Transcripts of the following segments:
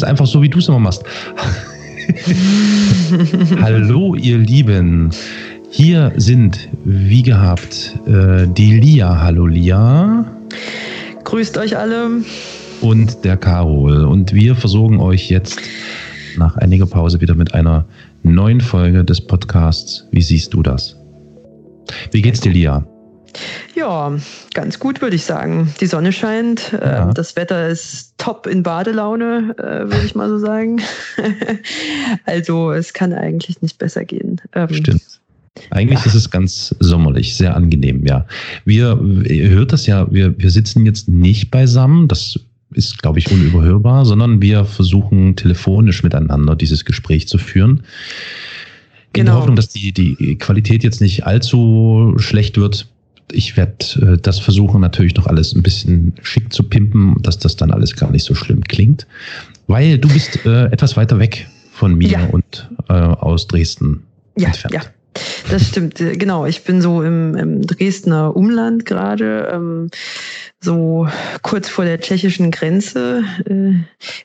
jetzt einfach so, wie du es immer machst. Hallo, ihr Lieben. Hier sind, wie gehabt, äh, die Lia. Hallo, Lia. Grüßt euch alle. Und der Carol. Und wir versorgen euch jetzt nach einiger Pause wieder mit einer neuen Folge des Podcasts. Wie siehst du das? Wie geht's dir, Lia? Ja, ganz gut, würde ich sagen. Die Sonne scheint, ja. äh, das Wetter ist top in Badelaune, äh, würde ich mal so sagen. also es kann eigentlich nicht besser gehen. Ähm, Stimmt. Eigentlich ja. ist es ganz sommerlich, sehr angenehm, ja. Wir, ihr hört das ja, wir, wir sitzen jetzt nicht beisammen, das ist, glaube ich, unüberhörbar, sondern wir versuchen telefonisch miteinander dieses Gespräch zu führen. In genau. der Hoffnung, dass die, die Qualität jetzt nicht allzu schlecht wird, ich werde äh, das versuchen, natürlich noch alles ein bisschen schick zu pimpen, dass das dann alles gar nicht so schlimm klingt. Weil du bist äh, etwas weiter weg von mir ja. und äh, aus Dresden ja, entfernt. Ja. Das stimmt, äh, genau. Ich bin so im, im Dresdner Umland gerade, ähm, so kurz vor der tschechischen Grenze, äh,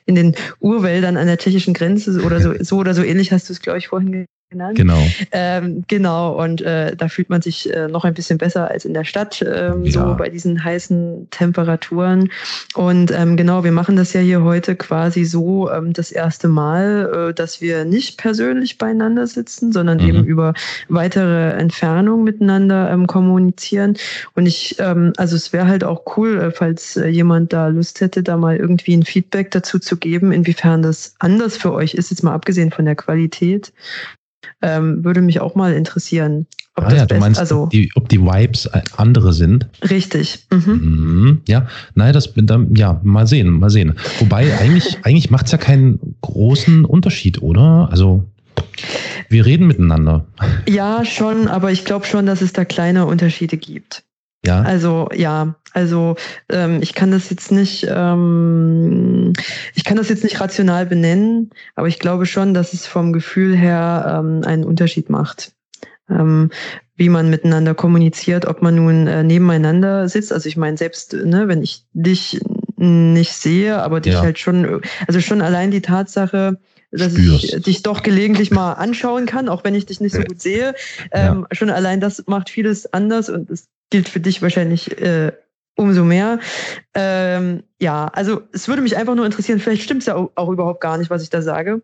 in den Urwäldern an der tschechischen Grenze oder so, so oder so ähnlich hast du es, glaube ich, vorhin genannt. Genau. Ähm, genau, und äh, da fühlt man sich äh, noch ein bisschen besser als in der Stadt, ähm, ja. so bei diesen heißen Temperaturen. Und ähm, genau, wir machen das ja hier heute quasi so ähm, das erste Mal, äh, dass wir nicht persönlich beieinander sitzen, sondern mhm. eben über weitere Entfernung miteinander ähm, kommunizieren. Und ich, ähm, also es wäre halt auch cool, äh, falls äh, jemand da Lust hätte, da mal irgendwie ein Feedback dazu zu geben, inwiefern das anders für euch ist, jetzt mal abgesehen von der Qualität. Ähm, würde mich auch mal interessieren. Ob ah, das ja, du meinst, also, ob, die, ob die Vibes andere sind. Richtig. Mhm. Mhm, ja, naja, das dann, ja, mal sehen, mal sehen. Wobei, eigentlich, eigentlich macht es ja keinen großen Unterschied, oder? Also, wir reden miteinander. Ja, schon, aber ich glaube schon, dass es da kleine Unterschiede gibt. Ja. Also ja, also ähm, ich kann das jetzt nicht, ähm, ich kann das jetzt nicht rational benennen, aber ich glaube schon, dass es vom Gefühl her ähm, einen Unterschied macht. Ähm, wie man miteinander kommuniziert, ob man nun äh, nebeneinander sitzt. Also ich meine, selbst ne, wenn ich dich nicht sehe, aber dich ja. halt schon, also schon allein die Tatsache, dass Spürst. ich dich doch gelegentlich mal anschauen kann, auch wenn ich dich nicht so gut sehe. Ähm, ja. Schon allein das macht vieles anders und es gilt für dich wahrscheinlich äh, umso mehr. Ähm, ja, also es würde mich einfach nur interessieren, vielleicht stimmt es ja auch, auch, überhaupt gar nicht, was ich da sage.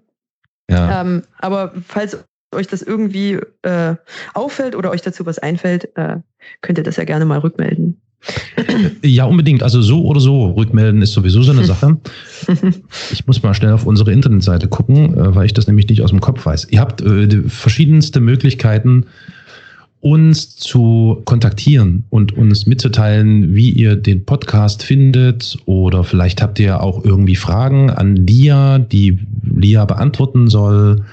Ja. Ähm, aber falls euch das irgendwie äh, auffällt oder euch dazu was einfällt, äh, könnt ihr das ja gerne mal rückmelden. Ja, unbedingt. Also so oder so rückmelden ist sowieso so eine Sache. Ich muss mal schnell auf unsere Internetseite gucken, äh, weil ich das nämlich nicht aus dem Kopf weiß. Ihr habt äh, verschiedenste Möglichkeiten, uns zu kontaktieren und uns mitzuteilen, wie ihr den Podcast findet oder vielleicht habt ihr auch irgendwie Fragen an Lia, die Lia beantworten soll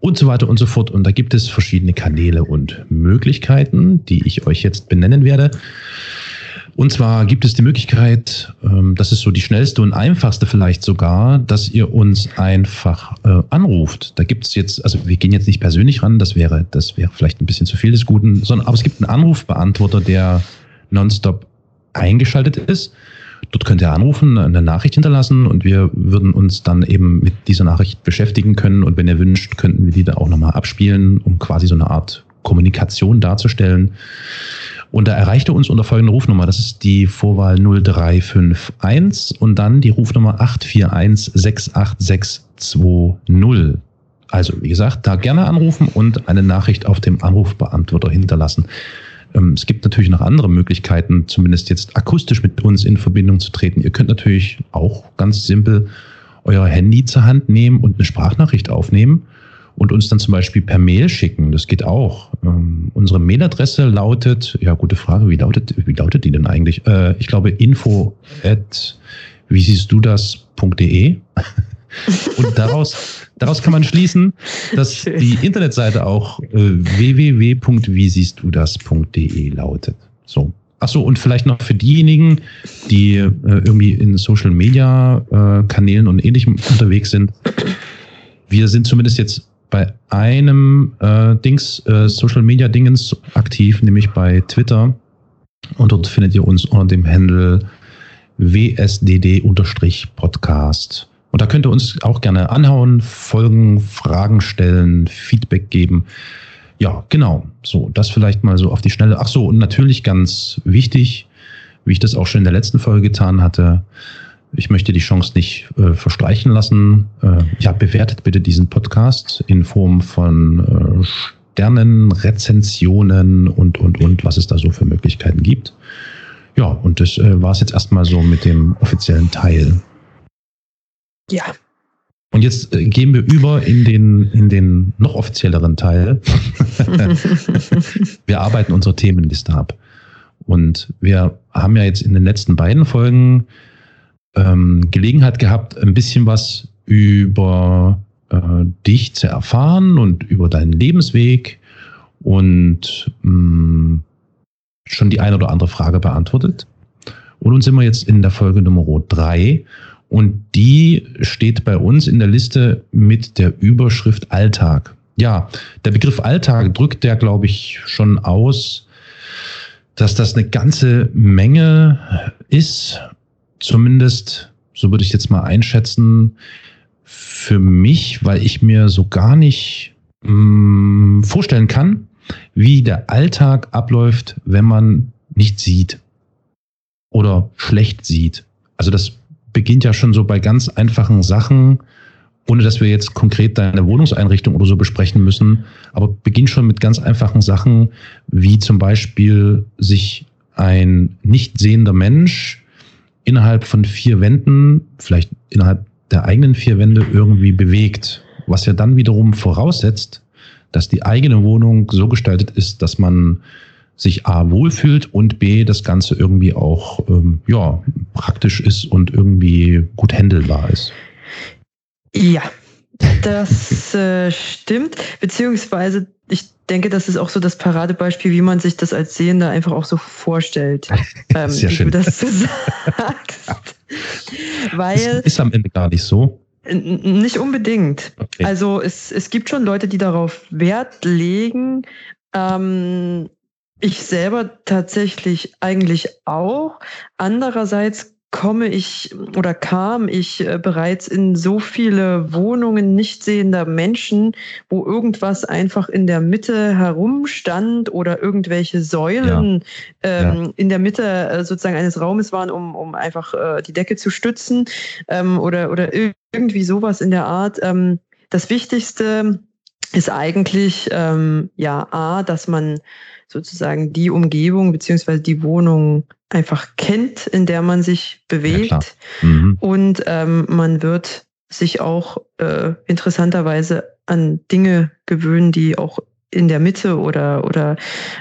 und so weiter und so fort. Und da gibt es verschiedene Kanäle und Möglichkeiten, die ich euch jetzt benennen werde. Und zwar gibt es die Möglichkeit, ähm, das ist so die schnellste und einfachste vielleicht sogar, dass ihr uns einfach äh, anruft. Da gibt es jetzt, also wir gehen jetzt nicht persönlich ran, das wäre, das wäre vielleicht ein bisschen zu viel des Guten, sondern aber es gibt einen Anrufbeantworter, der nonstop eingeschaltet ist. Dort könnt ihr anrufen, eine Nachricht hinterlassen und wir würden uns dann eben mit dieser Nachricht beschäftigen können. Und wenn ihr wünscht, könnten wir die da auch nochmal abspielen, um quasi so eine Art Kommunikation darzustellen. Und da erreichte uns unter folgender Rufnummer, das ist die Vorwahl 0351 und dann die Rufnummer 841 68620. Also, wie gesagt, da gerne anrufen und eine Nachricht auf dem Anrufbeantworter hinterlassen. Ähm, es gibt natürlich noch andere Möglichkeiten, zumindest jetzt akustisch mit uns in Verbindung zu treten. Ihr könnt natürlich auch ganz simpel euer Handy zur Hand nehmen und eine Sprachnachricht aufnehmen und uns dann zum Beispiel per Mail schicken. Das geht auch. Ähm, unsere Mailadresse lautet, ja, gute Frage, wie lautet, wie lautet die denn eigentlich? Äh, ich glaube, info at wie siehst du das.de. Und daraus, daraus kann man schließen, dass die Internetseite auch äh, www.wiesiehstdudas.de lautet. So. Achso, und vielleicht noch für diejenigen, die äh, irgendwie in Social Media äh, Kanälen und ähnlichem unterwegs sind. Wir sind zumindest jetzt bei einem äh, Dings, äh, Social Media Dingens aktiv, nämlich bei Twitter. Und dort findet ihr uns unter dem Handle WSDD-Podcast. Und da könnt ihr uns auch gerne anhauen, folgen, Fragen stellen, Feedback geben. Ja, genau. So, das vielleicht mal so auf die Schnelle. Ach so, und natürlich ganz wichtig, wie ich das auch schon in der letzten Folge getan hatte. Ich möchte die Chance nicht äh, verstreichen lassen. Äh, ja, bewertet bitte diesen Podcast in Form von äh, Sternen, Rezensionen und, und, und, was es da so für Möglichkeiten gibt. Ja, und das äh, war es jetzt erstmal so mit dem offiziellen Teil. Ja. Und jetzt äh, gehen wir über in den, in den noch offizielleren Teil. wir arbeiten unsere Themenliste ab. Und wir haben ja jetzt in den letzten beiden Folgen ähm, Gelegenheit gehabt, ein bisschen was über äh, dich zu erfahren und über deinen Lebensweg und mh, mm, schon die eine oder andere Frage beantwortet. Und nun sind wir jetzt in der Folge Nummer drei und die steht bei uns in der Liste mit der Überschrift Alltag. Ja, der Begriff Alltag drückt der, glaube ich, schon aus, dass das eine ganze Menge ist. Zumindest, so würde ich jetzt mal einschätzen, für mich, weil ich mir so gar nicht mh, mm, vorstellen kann, wie der Alltag abläuft, wenn man nicht sieht oder schlecht sieht. Also das beginnt ja schon so bei ganz einfachen Sachen, ohne dass wir jetzt konkret deine Wohnungseinrichtung oder so besprechen müssen, aber beginnt schon mit ganz einfachen Sachen, wie zum Beispiel sich ein nicht sehender Mensch innerhalb von vier Wänden, vielleicht innerhalb der eigenen vier Wände irgendwie bewegt, was ja dann wiederum voraussetzt, dass die eigene Wohnung so gestaltet ist, dass man sich A wohlfühlt und B das Ganze irgendwie auch ähm, ja, praktisch ist und irgendwie gut handelbar ist. Ja, das äh, stimmt. Beziehungsweise ich denke, das ist auch so das Paradebeispiel, wie man sich das als Sehender einfach auch so vorstellt, ähm, Sehr wie schön. du das so sagst. Weil ist, ist am Ende gar nicht so. Nicht unbedingt. Okay. Also es, es gibt schon Leute, die darauf Wert legen, ähm, ich selber tatsächlich eigentlich auch. Andererseits komme ich oder kam ich äh, bereits in so viele Wohnungen nicht sehender Menschen, wo irgendwas einfach in der Mitte herumstand oder irgendwelche Säulen ja. Ähm, ja. in der Mitte äh, sozusagen eines Raumes waren, um, um einfach äh, die Decke zu stützen ähm, oder, oder irgendwie sowas in der Art. Ähm, das Wichtigste ist eigentlich ähm, ja A, dass man sozusagen die Umgebung beziehungsweise die Wohnung einfach kennt, in der man sich bewegt. Ja, mhm. Und ähm, man wird sich auch äh, interessanterweise an Dinge gewöhnen, die auch in der Mitte oder, oder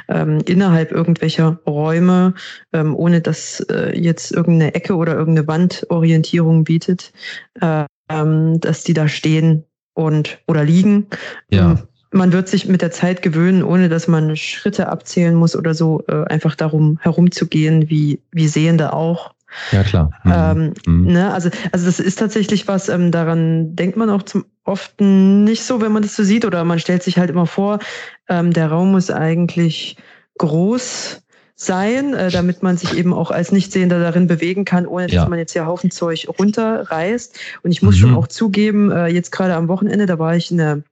ähm, innerhalb irgendwelcher Räume, ähm, ohne dass äh, jetzt irgendeine Ecke oder irgendeine Wandorientierung bietet, äh, ähm, dass die da stehen und oder liegen. Ja. Ähm, man wird sich mit der Zeit gewöhnen, ohne dass man Schritte abzählen muss oder so, äh, einfach darum herumzugehen, wie, wie Sehende auch. Ja, klar. Mhm. Ähm, mhm. Ne, also, also das ist tatsächlich was, ähm, daran denkt man auch zum oft nicht so, wenn man das so sieht, oder man stellt sich halt immer vor, ähm, der Raum muss eigentlich groß sein, äh, damit man sich eben auch als Nichtsehender darin bewegen kann, ohne dass Ja. man jetzt hier Haufen Zeug runterreißt. Und ich muss Mhm. schon auch zugeben, äh, jetzt gerade am Wochenende, da war ich in der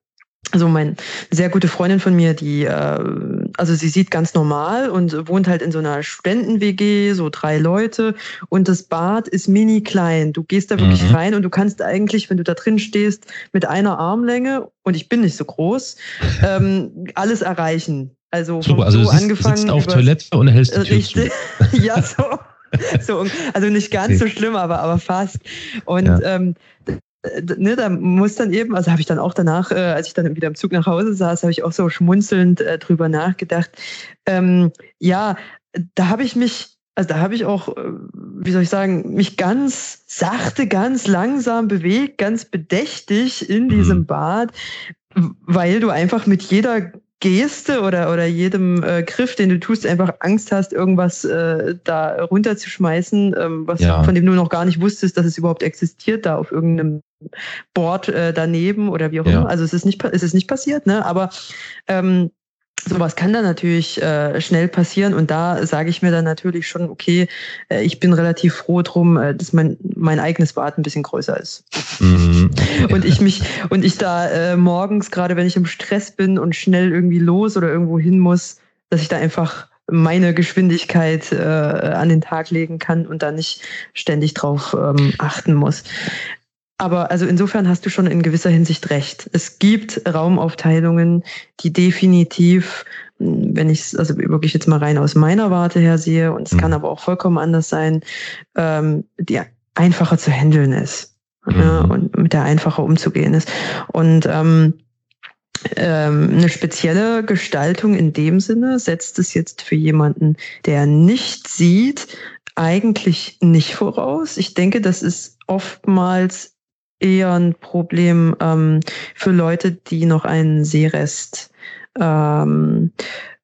also meine sehr gute Freundin von mir, die, äh, also sie sieht ganz normal und wohnt halt in so einer Studenten-WG, so drei Leute und das Bad ist mini klein. Du gehst da wirklich Mhm. rein und du kannst eigentlich, wenn du da drin stehst, mit einer Armlänge und ich bin nicht so groß, ähm, alles erreichen. Also Super, also du angefangen sitzt auf über- Toilette und hältst die Tür zu. Richtig, ja, so. so. Also nicht ganz so schlimm, aber, aber fast. Und Ja. ähm, ne, da muss dann eben, also habe ich dann auch danach, äh, als ich dann wieder im Zug nach Hause saß, habe ich auch so schmunzelnd äh, drüber nachgedacht. Ähm, ja, da habe ich mich, also da habe ich auch, äh, wie soll ich sagen, mich ganz sachte, ganz langsam bewegt, ganz bedächtig in diesem Mhm. Bad, weil du einfach mit jeder Geste oder, oder jedem äh, Griff, den du tust, einfach Angst hast, irgendwas äh, da runterzuschmeißen, ähm, was Ja. von dem du noch gar nicht wusstest, dass es überhaupt existiert, da auf irgendeinem Board äh, daneben oder wie auch Ja. immer. Also es ist nicht, es ist nicht passiert, ne? Aber ähm, Sowas kann dann natürlich äh, schnell passieren und da sage ich mir dann natürlich schon, okay, äh, ich bin relativ froh drum, äh, dass mein, mein eigenes Bad ein bisschen größer ist. Mhm. und ich mich und ich da äh, morgens, gerade wenn ich im Stress bin und schnell irgendwie los oder irgendwo hin muss, dass ich da einfach meine Geschwindigkeit äh, an den Tag legen kann und da nicht ständig drauf ähm, achten muss. Aber also insofern hast du schon in gewisser Hinsicht recht. Es gibt Raumaufteilungen, die definitiv, wenn ich es also wirklich jetzt mal rein aus meiner Warte her sehe, und es mhm. kann aber auch vollkommen anders sein, ähm, die einfacher zu handeln ist mhm. ja, und mit der einfacher umzugehen ist. Und ähm, ähm, eine spezielle Gestaltung in dem Sinne setzt es jetzt für jemanden, der nicht sieht, eigentlich nicht voraus. Ich denke, das ist oftmals eher ein Problem ähm, für Leute, die noch einen Seerest, ähm,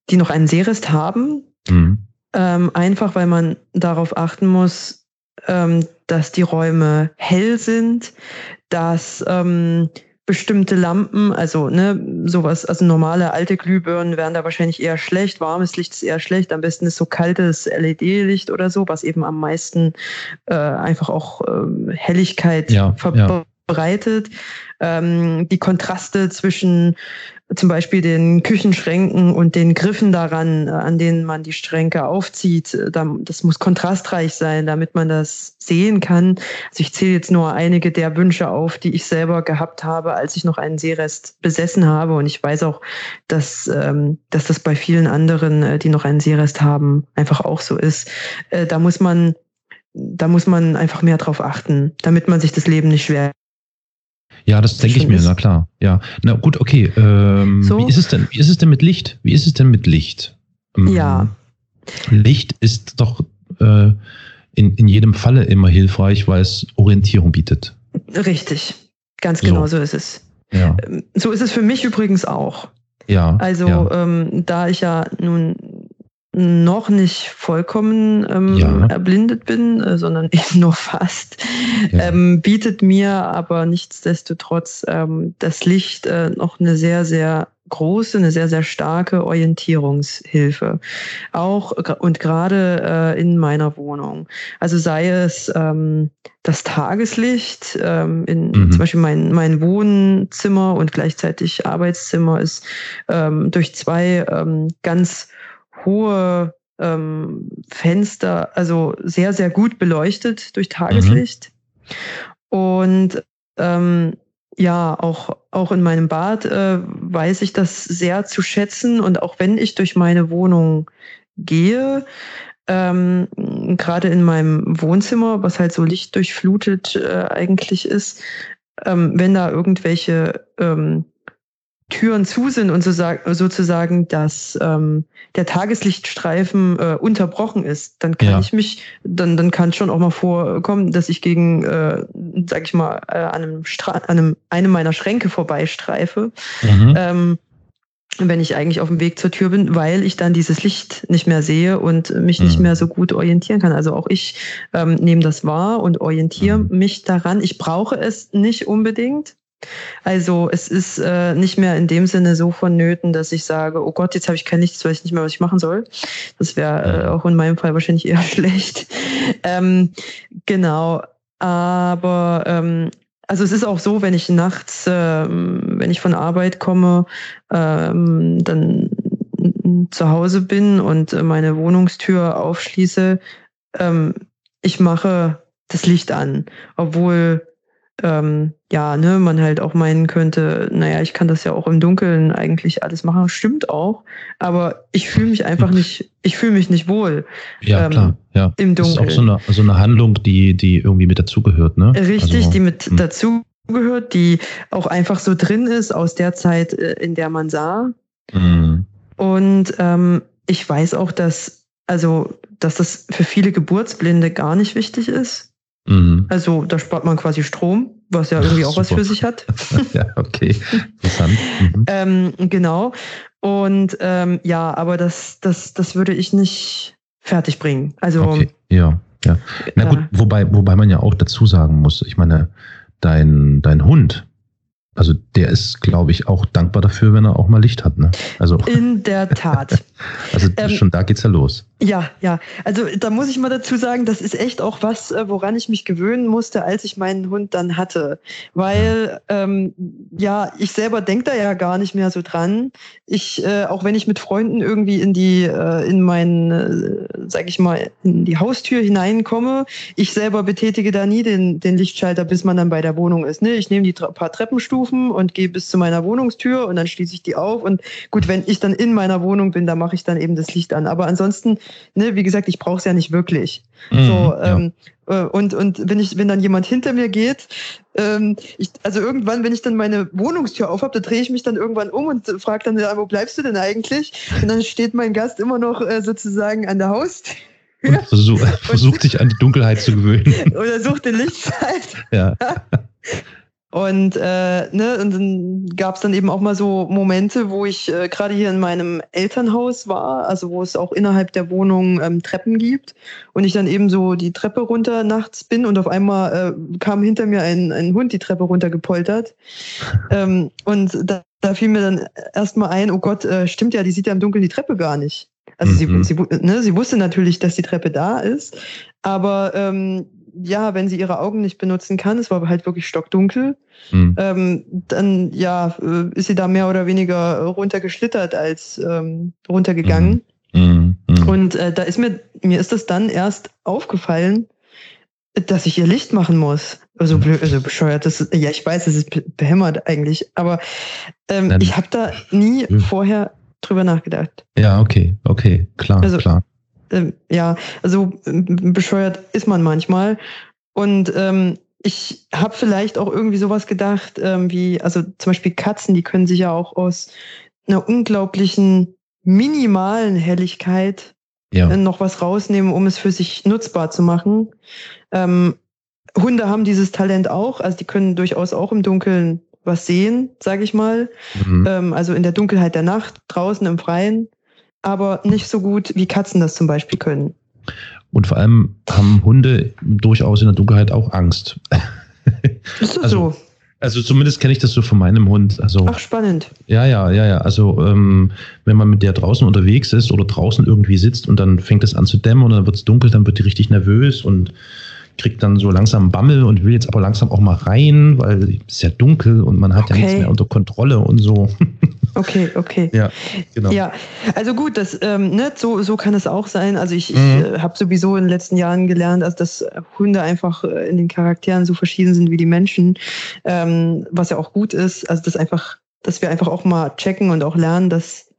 die noch einen Seerest haben. Mhm. Ähm, einfach weil man darauf achten muss, ähm, dass die Räume hell sind, dass ähm, bestimmte Lampen, also ne, sowas, also normale alte Glühbirnen wären da wahrscheinlich eher schlecht, warmes Licht ist eher schlecht, am besten ist so kaltes LED-Licht oder so, was eben am meisten äh, einfach auch äh, Helligkeit ja, verbreitet. Ja. Ähm, die Kontraste zwischen zum Beispiel den Küchenschränken und den Griffen daran, äh, an denen man die Schränke aufzieht. Äh, das muss kontrastreich sein, damit man das sehen kann. Also ich zähle jetzt nur einige der Wünsche auf, die ich selber gehabt habe, als ich noch einen Seerest besessen habe. Und ich weiß auch, dass, ähm, dass das bei vielen anderen, äh, die noch einen Seerest haben, einfach auch so ist. Da muss man, da muss man einfach mehr drauf achten, damit man sich das Leben nicht schwer ja, das denke ich mir, ist. na klar. Ja, na gut, okay. Ähm, so. Wie ist es denn? Wie ist es denn mit Licht? Wie ist es denn mit Licht? Ähm, ja. Licht ist doch äh, in, in jedem Falle immer hilfreich, weil es Orientierung bietet. Richtig, ganz genau so, so ist es. Ja. Ähm, so ist es für mich übrigens auch. Ja. Also ja. Ähm, da ich ja nun noch nicht vollkommen ähm, ja. erblindet bin, äh, sondern eben nur fast, ja. ähm, bietet mir aber nichtsdestotrotz ähm, das Licht äh, noch eine sehr, sehr große, eine sehr, sehr starke Orientierungshilfe. Auch und gerade äh, in meiner Wohnung. Also sei es ähm, das Tageslicht, ähm, in mhm. zum Beispiel mein, mein Wohnzimmer und gleichzeitig Arbeitszimmer ist ähm, durch zwei ähm, ganz hohe ähm, Fenster, also sehr, sehr gut beleuchtet durch Tageslicht. Mhm. Und ähm, ja, auch, auch in meinem Bad äh, weiß ich das sehr zu schätzen. Und auch wenn ich durch meine Wohnung gehe, ähm, gerade in meinem Wohnzimmer, was halt so lichtdurchflutet äh, eigentlich ist, ähm, wenn da irgendwelche ähm, Türen zu sind und so sozusagen, dass ähm, der Tageslichtstreifen äh, unterbrochen ist, dann kann ja. ich mich, dann, dann kann es schon auch mal vorkommen, dass ich gegen, äh, sag ich mal, äh, an einem, Stra an einem, einem meiner Schränke vorbeistreife. Mhm. Ähm, wenn ich eigentlich auf dem Weg zur Tür bin, weil ich dann dieses Licht nicht mehr sehe und mich mhm. nicht mehr so gut orientieren kann. Also auch ich ähm, nehme das wahr und orientiere mhm. mich daran. Ich brauche es nicht unbedingt. Also es ist äh, nicht mehr in dem Sinne so vonnöten, dass ich sage, oh Gott, jetzt habe ich kein Licht, jetzt weiß ich nicht mehr, was ich machen soll. Das wäre äh, auch in meinem Fall wahrscheinlich eher schlecht. Ähm, genau, aber ähm, also es ist auch so, wenn ich nachts, ähm, wenn ich von Arbeit komme, ähm, dann zu Hause bin und meine Wohnungstür aufschließe, ähm, ich mache das Licht an, obwohl ähm, ja, ne, man halt auch meinen könnte, naja, ich kann das ja auch im Dunkeln eigentlich alles machen. Stimmt auch, aber ich fühle mich einfach nicht, ich fühle mich nicht wohl. Ja, ähm, klar, ja. Im Dunkeln. Das ist auch so eine, so eine Handlung, die, die irgendwie mit dazugehört, ne? Richtig, also, die mit hm. dazugehört, die auch einfach so drin ist aus der Zeit, äh, in der man sah. Mhm. Und ähm, ich weiß auch, dass, also, dass das für viele Geburtsblinde gar nicht wichtig ist Mhm. Also da spart man quasi Strom, was ja irgendwie Ach, auch was für sich hat. ja, okay. Interessant. Mhm. ähm, genau. Und ähm, ja, aber das, das, das würde ich nicht fertig bringen. Also okay. ja, ja. Na gut, äh, wobei, wobei man ja auch dazu sagen muss, ich meine, dein, dein Hund, Also der ist, glaube ich, auch dankbar dafür, wenn er auch mal Licht hat. Ne? Also in der Tat. also ähm, schon da geht's ja los. Ja, ja. Also da muss ich mal dazu sagen, das ist echt auch was, äh, woran ich mich gewöhnen musste, als ich meinen Hund dann hatte. Weil ja, ähm, ja ich selber denke da ja gar nicht mehr so dran. Ich, äh, auch wenn ich mit Freunden irgendwie in die, äh, in mein, äh, sag ich mal, in die Haustür hineinkomme, ich selber betätige da nie den, den Lichtschalter, bis man dann bei der Wohnung ist. Ne? Ich nehme die paar Treppenstufen und gehe bis zu meiner Wohnungstür und dann schließe ich die auf. Und gut, wenn ich dann in meiner Wohnung bin, dann mache ich dann eben das Licht an. Aber ansonsten ne, wie gesagt, ich brauche es ja nicht wirklich. Mhm, so, ähm, ja. Äh, und, und wenn ich, wenn dann jemand hinter mir geht, ähm, ich, also irgendwann, wenn ich dann meine Wohnungstür aufhab, da drehe ich mich dann irgendwann um und frage dann, wo bleibst du denn eigentlich? Und dann steht mein Gast immer noch äh, sozusagen an der Haustür. Und versuch, versucht sich an die Dunkelheit zu gewöhnen. Oder sucht den Lichtschalt. Ja. Und, äh, ne, und dann gab es dann eben auch mal so Momente, wo ich äh, gerade hier in meinem Elternhaus war, also wo es auch innerhalb der Wohnung ähm, Treppen gibt. Und ich dann eben so die Treppe runter nachts bin und auf einmal äh, kam hinter mir ein, ein Hund die Treppe runter gepoltert. ähm, und da, da fiel mir dann erstmal ein, oh Gott, äh, stimmt ja, die sieht ja im Dunkeln die Treppe gar nicht. Also mhm. sie, sie, ne, sie wusste natürlich, dass die Treppe da ist, aber ähm, ja, wenn sie ihre Augen nicht benutzen kann, es war halt wirklich stockdunkel, mhm. ähm, dann ja, äh, ist sie da mehr oder weniger runtergeschlittert als ähm, runtergegangen. Mhm. Mhm. Und äh, da ist mir, mir ist das dann erst aufgefallen, dass ich ihr Licht machen muss. Also, blöd, also bescheuert, das ist, ja, ich weiß, es ist behämmert eigentlich, aber ähm, ich habe da nie hm. vorher drüber nachgedacht. Ja, okay, okay, klar, also, klar äh, ja, also bescheuert ist man manchmal. Und ähm, ich habe vielleicht auch irgendwie sowas gedacht, ähm, wie, also zum Beispiel Katzen, die können sich ja auch aus einer unglaublichen minimalen Helligkeit ja. Äh, noch was rausnehmen, um es für sich nutzbar zu machen. Ähm, Hunde haben dieses Talent auch, also die können durchaus auch im Dunkeln was sehen, sage ich mal. Mhm. Ähm, also in der Dunkelheit der Nacht, draußen im Freien aber nicht so gut, wie Katzen das zum Beispiel können. Und vor allem haben Hunde durchaus in der Dunkelheit auch Angst. Ist das also, so? Also zumindest kenne ich das so von meinem Hund. Also, Ach, spannend. Ja, ja, ja, ja. Also ähm, wenn man mit der draußen unterwegs ist oder draußen irgendwie sitzt und dann fängt es an zu dämmern und dann wird es dunkel, dann wird die richtig nervös und kriegt dann so langsam Bammel und will jetzt aber langsam auch mal rein, weil es ist ja dunkel und man hat okay. ja nichts mehr unter Kontrolle und so. Okay, okay. Ja, genau. Ja, also gut, das, ähm, ne, so, so kann es auch sein. Also ich, mhm. ich äh, habe sowieso in den letzten Jahren gelernt, also dass Hunde einfach äh, in den Charakteren so verschieden sind wie die Menschen, ähm, was ja auch gut ist. Also das einfach, dass wir einfach auch mal checken und auch lernen, dass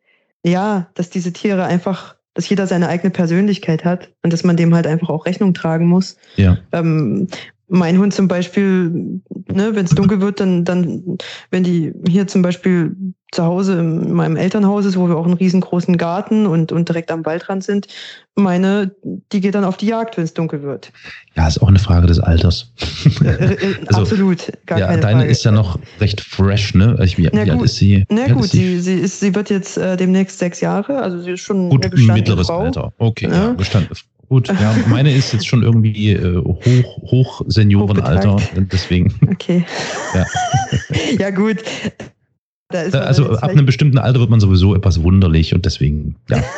ja, dass diese Tiere einfach dass jeder seine eigene Persönlichkeit hat und dass man dem halt einfach auch Rechnung tragen muss. Ja. Ähm, mein Hund zum Beispiel, ne, wenn es dunkel wird, dann, dann, wenn die hier zum Beispiel zu Hause in meinem Elternhaus ist, wo wir auch einen riesengroßen Garten und, und direkt am Waldrand sind, meine, die geht dann auf die Jagd, wenn es dunkel wird. Ja, ist auch eine Frage des Alters. Äh, äh, also, Absolut, gar ja, keine deine Frage. ist ja noch recht fresh, ne? Ich, wie, na wie gut, ist sie? Na gut, sie? Sie, ist, sie wird jetzt äh, demnächst sechs Jahre, also sie ist schon gut, eine mittleres Frau. Alter. Okay, ja, ja gestanden. Gut, ja, meine ist jetzt schon irgendwie äh, hoch, hoch Seniorenalter, deswegen. Okay. Ja, ja gut. Also ab einem bestimmten Alter wird man sowieso etwas wunderlich und deswegen, ja.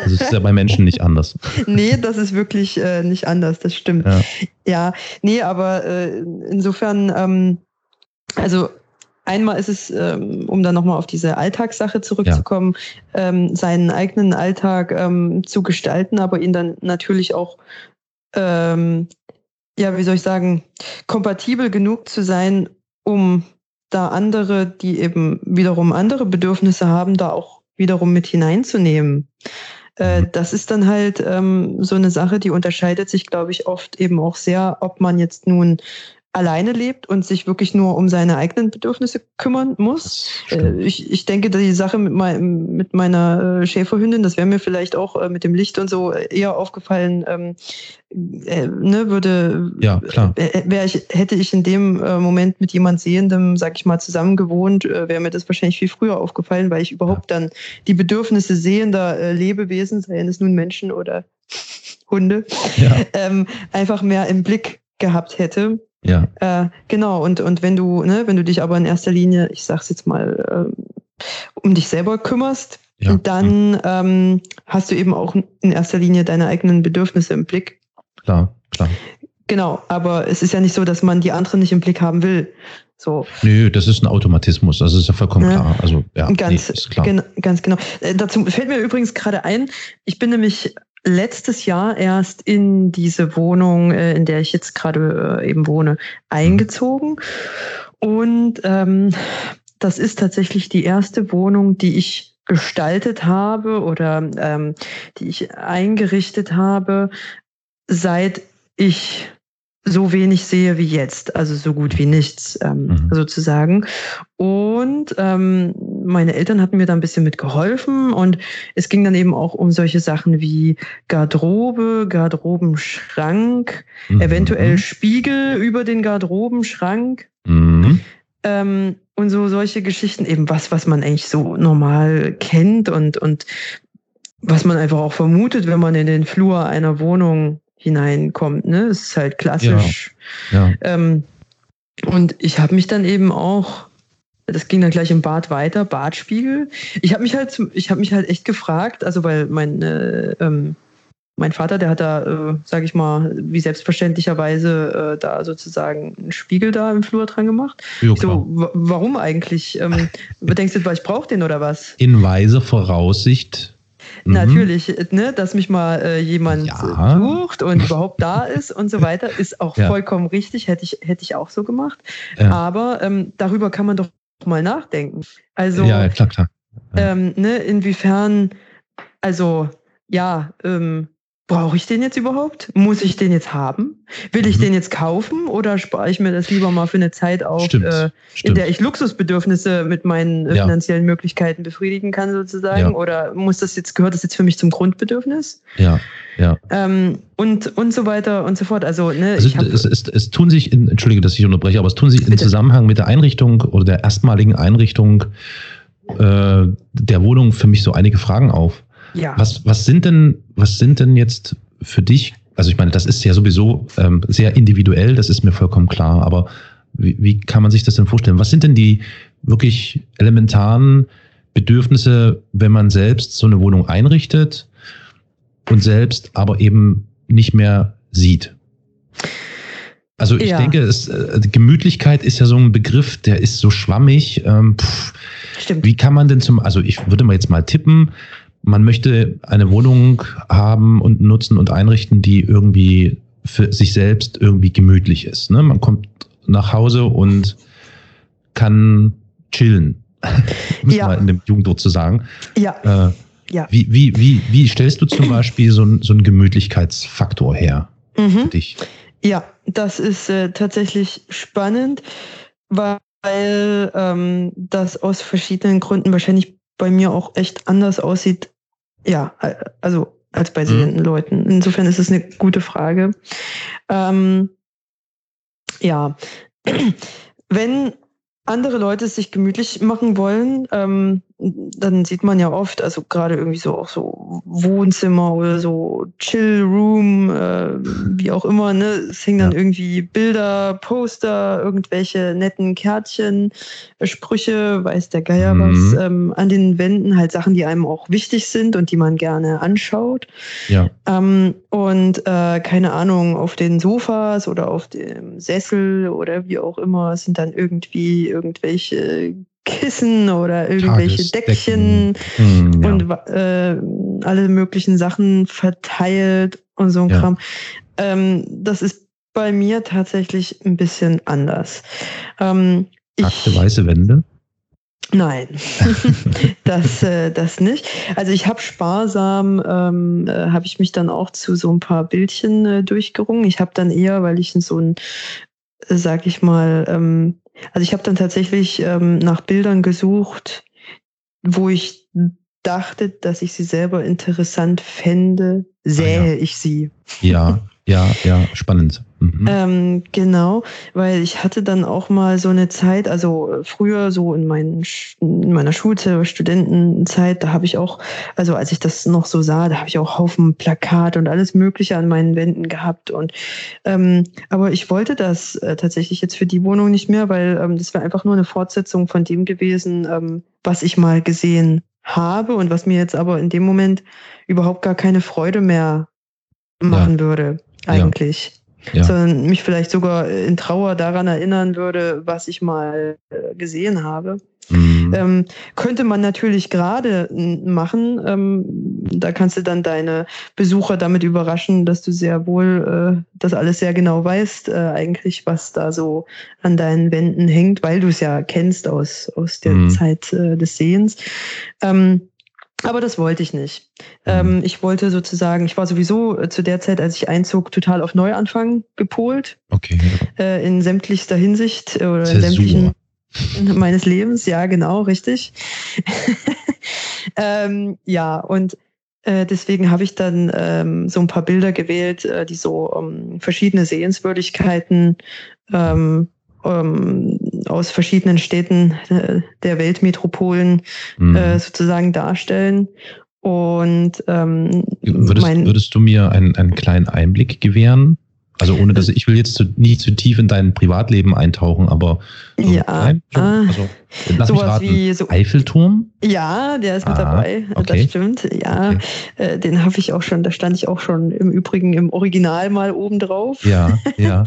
Also es ist ja bei Menschen nicht anders. nee, das ist wirklich äh, nicht anders, das stimmt. Ja, ja nee, aber äh, insofern, ähm, also Einmal ist es, ähm, um dann nochmal auf diese Alltagssache zurückzukommen, ja. ähm, seinen eigenen Alltag ähm, zu gestalten, aber ihn dann natürlich auch, ähm, ja, wie soll ich sagen, kompatibel genug zu sein, um da andere, die eben wiederum andere Bedürfnisse haben, da auch wiederum mit hineinzunehmen. Äh, das ist dann halt ähm, so eine Sache, die unterscheidet sich, glaube ich, oft eben auch sehr, ob man jetzt nun alleine lebt und sich wirklich nur um seine eigenen Bedürfnisse kümmern muss. Äh, ich, ich denke, die Sache mit, mein, mit meiner äh, Schäferhündin, das wäre mir vielleicht auch äh, mit dem Licht und so eher aufgefallen, ähm, äh, ne, würde, ja, klar. Wär ich, hätte ich in dem Moment mit jemand Sehendem, sag ich mal, zusammen gewohnt, wäre mir das wahrscheinlich viel früher aufgefallen, weil ich überhaupt ja. dann die Bedürfnisse sehender Lebewesen, seien es nun Menschen oder Hunde, ja. ähm, einfach mehr im Blick gehabt hätte. Ja. Äh, genau, und, und wenn du, ne, wenn du dich aber in erster Linie, ich sag's jetzt mal, äh, um dich selber kümmerst, ja. dann ähm, hast du eben auch in erster Linie deine eigenen Bedürfnisse im Blick. Klar, klar. Genau, aber es ist ja nicht so, dass man die anderen nicht im Blick haben will. So. Nö, das ist ein Automatismus, das ist ja vollkommen ja. klar. Also ja, ganz, nee, ist klar. Gen ganz genau. Äh, dazu fällt mir übrigens gerade ein, ich bin nämlich letztes Jahr erst in diese Wohnung, äh, in der ich jetzt gerade äh, eben wohne, eingezogen. Und ähm, das ist tatsächlich die erste Wohnung, die ich gestaltet habe oder ähm, die ich eingerichtet habe, seit ich so wenig sehe wie jetzt, also so gut wie nichts ähm, mhm. sozusagen. Und ähm, meine Eltern hatten mir da ein bisschen mitgeholfen und es ging dann eben auch um solche Sachen wie Garderobe, Garderobenschrank, mhm. eventuell Spiegel über den Garderobenschrank. Mhm. Ähm, und so solche Geschichten, eben was, was man eigentlich so normal kennt und, und was man einfach auch vermutet, wenn man in den Flur einer Wohnung hineinkommt. Ne? Es ist halt klassisch. Ja. ja. Ähm, und ich habe mich dann eben auch, das ging dann gleich im Bad weiter, Badspiegel. Ich habe mich halt, ich habe mich halt echt gefragt, also weil mein äh, ähm, mein Vater, der hat da, äh, sage ich mal, wie selbstverständlicherweise äh, da sozusagen einen Spiegel da im Flur dran gemacht. Jo, so, warum eigentlich? Ähm, denkst du, weil ich brauche den oder was? In weise Voraussicht Mhm. Natürlich, ne, dass mich mal äh, jemand ja. sucht und überhaupt da ist und so weiter, ist auch ja. vollkommen richtig, hätte ich, hätte ich auch so gemacht. Ja. Aber ähm, darüber kann man doch mal nachdenken. Also, ja, klar, klar. Ähm, ne, inwiefern, also, ja, ähm, brauche ich den jetzt überhaupt? Muss ich den jetzt haben? Will ich mhm. den jetzt kaufen oder spare ich mir das lieber mal für eine Zeit auf, Stimmt. Äh, Stimmt. in der ich Luxusbedürfnisse mit meinen äh, ja. finanziellen Möglichkeiten befriedigen kann sozusagen? Ja. Oder muss das jetzt gehört das jetzt für mich zum Grundbedürfnis? Ja, ja. Ähm, und und so weiter und so fort. Also, ne, also es, es, es, tun sich, in, entschuldige, dass ich unterbreche, aber es tun sich Bitte. im Zusammenhang mit der Einrichtung oder der erstmaligen Einrichtung äh, der Wohnung für mich so einige Fragen auf. Ja. Was, was sind denn, was sind denn jetzt für dich, also ich meine, das ist ja sowieso ähm, sehr individuell, das ist mir vollkommen klar, aber wie, wie kann man sich das denn vorstellen? Was sind denn die wirklich elementaren Bedürfnisse, wenn man selbst so eine Wohnung einrichtet und selbst aber eben nicht mehr sieht? Also ich ja. denke, es, äh, Gemütlichkeit ist ja so ein Begriff, der ist so schwammig. Ähm, pff, Stimmt. Wie kann man denn zum, also ich würde mal jetzt mal tippen, man möchte eine Wohnung haben und nutzen und einrichten, die irgendwie für sich selbst irgendwie gemütlich ist. Ne? Man kommt nach Hause und kann chillen. Muss ja. man in dem Jugendwort zu sagen. Ja. Äh, ja. Wie, wie, wie, wie stellst du zum Beispiel so, so einen Gemütlichkeitsfaktor her mhm. für dich? Ja, das ist äh, tatsächlich spannend, weil ähm, das aus verschiedenen Gründen wahrscheinlich bei mir auch echt anders aussieht ja, also als bei sehenden mhm. Leuten. Insofern ist es eine gute Frage. Ähm, ja, wenn andere Leute es sich gemütlich machen wollen, ähm, dann sieht man ja oft, also gerade irgendwie so auch so Wohnzimmer oder so Chill Room, äh, wie auch immer, ne? Es hängen dann ja. irgendwie Bilder, Poster, irgendwelche netten Kärtchen, Sprüche, weiß der Geier mhm. was, ähm, an den Wänden, halt Sachen, die einem auch wichtig sind und die man gerne anschaut. Ja. Ähm, und äh, keine Ahnung, auf den Sofas oder auf dem Sessel oder wie auch immer sind dann irgendwie irgendwelche Kissen oder irgendwelche Deckchen hm, ja. und äh, alle möglichen Sachen verteilt und so ein ja. Kram. Ähm, das ist bei mir tatsächlich ein bisschen anders. Ähm, Nackte weiße Wände? Nein, das, äh, das nicht. Also ich habe sparsam, ähm, äh, habe ich mich dann auch zu so ein paar Bildchen äh, durchgerungen. Ich habe dann eher, weil ich in so ein, äh, sag ich mal, ähm, also ich habe dann tatsächlich ähm, nach Bildern gesucht, wo ich dachte, dass ich sie selber interessant fände, sähe ah, ja. ich sie. Ja, ja, ja, spannend. Mhm. Ähm, genau, weil ich hatte dann auch mal so eine Zeit, also früher so in, meinen, in meiner Schulzeit, Studentenzeit, da habe ich auch, also als ich das noch so sah, da habe ich auch Haufen Plakat und alles Mögliche an meinen Wänden gehabt. Und ähm, aber ich wollte das äh, tatsächlich jetzt für die Wohnung nicht mehr, weil ähm, das wäre einfach nur eine Fortsetzung von dem gewesen, ähm, was ich mal gesehen habe und was mir jetzt aber in dem Moment überhaupt gar keine Freude mehr machen ja. würde, eigentlich. Ja ja. sondern mich vielleicht sogar in Trauer daran erinnern würde, was ich mal äh, gesehen habe. Mhm. Ähm, könnte man natürlich gerade machen. Ähm, da kannst du dann deine Besucher damit überraschen, dass du sehr wohl äh, das alles sehr genau weißt, äh, eigentlich, was da so an deinen Wänden hängt, weil du es ja kennst aus, aus der mhm. Zeit äh, des Sehens. Ähm, aber das wollte ich nicht. Mhm. Ähm, ich wollte sozusagen, ich war sowieso äh, zu der Zeit, als ich einzog, total auf Neuanfang gepolt. Okay. Äh, in sämtlichster Hinsicht äh, oder in sämtlichen meines Lebens, ja, genau, richtig. ähm, ja, und äh, deswegen habe ich dann ähm, so ein paar Bilder gewählt, äh, die so um, verschiedene Sehenswürdigkeiten ähm, ähm, aus verschiedenen Städten äh, der Weltmetropolen mhm. äh, sozusagen darstellen. Und ähm, würdest, würdest du mir einen, einen kleinen Einblick gewähren? Also ohne dass ich will jetzt zu, nie zu tief in dein Privatleben eintauchen, aber so ja, nein, so, ah. also, lass sowas raten, wie so Eiffelturm. Ja, der ist ah, mit dabei. Okay. Das stimmt. Ja, okay. äh, den habe ich auch schon. Da stand ich auch schon im Übrigen im Original mal oben drauf. Ja, ja.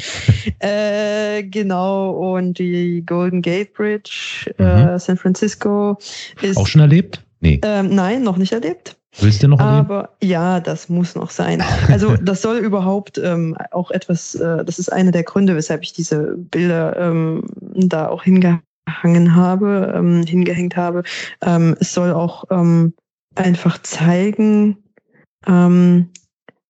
äh, genau. Und die Golden Gate Bridge, mhm. äh, San Francisco ist auch schon erlebt. Nee. Ähm, nein, noch nicht erlebt. Willst du noch? Aber ja, das muss noch sein. Also das soll überhaupt ähm, auch etwas, äh, das ist einer der Gründe, weshalb ich diese Bilder ähm, da auch hingehangen habe, ähm, hingehängt habe. Ähm, es soll auch ähm, einfach zeigen, ähm,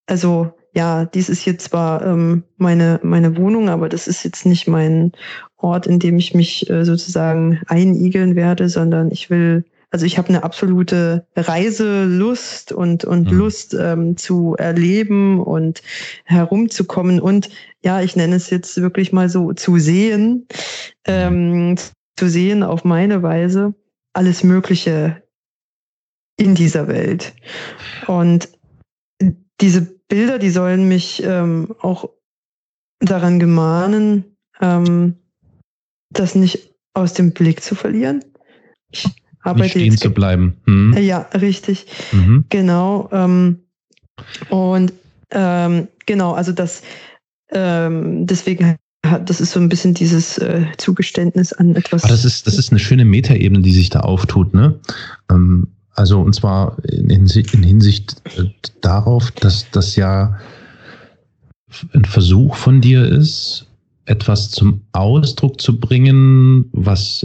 also ja, dies ist hier zwar ähm, meine, meine Wohnung, aber das ist jetzt nicht mein Ort, in dem ich mich äh, sozusagen einigeln werde, sondern ich will also ich habe eine absolute Reiselust und, und mhm. Lust ähm, zu erleben und herumzukommen und ja, ich nenne es jetzt wirklich mal so zu sehen, ähm, zu sehen auf meine Weise alles Mögliche in dieser Welt. Und diese Bilder, die sollen mich ähm, auch daran gemahnen, ähm, das nicht aus dem Blick zu verlieren. Ich arbeite Nicht stehen zu bleiben. Hm. Ja, richtig. Mhm. Genau. Ähm, und ähm, genau, also das ähm, deswegen das ist so ein bisschen dieses äh, Zugeständnis an etwas. Aber das ist, das ist eine schöne Metaebene, die sich da auftut, ne? Ähm, also und zwar in, in Hinsicht äh, darauf, dass das ja ein Versuch von dir ist, etwas zum Ausdruck zu bringen, was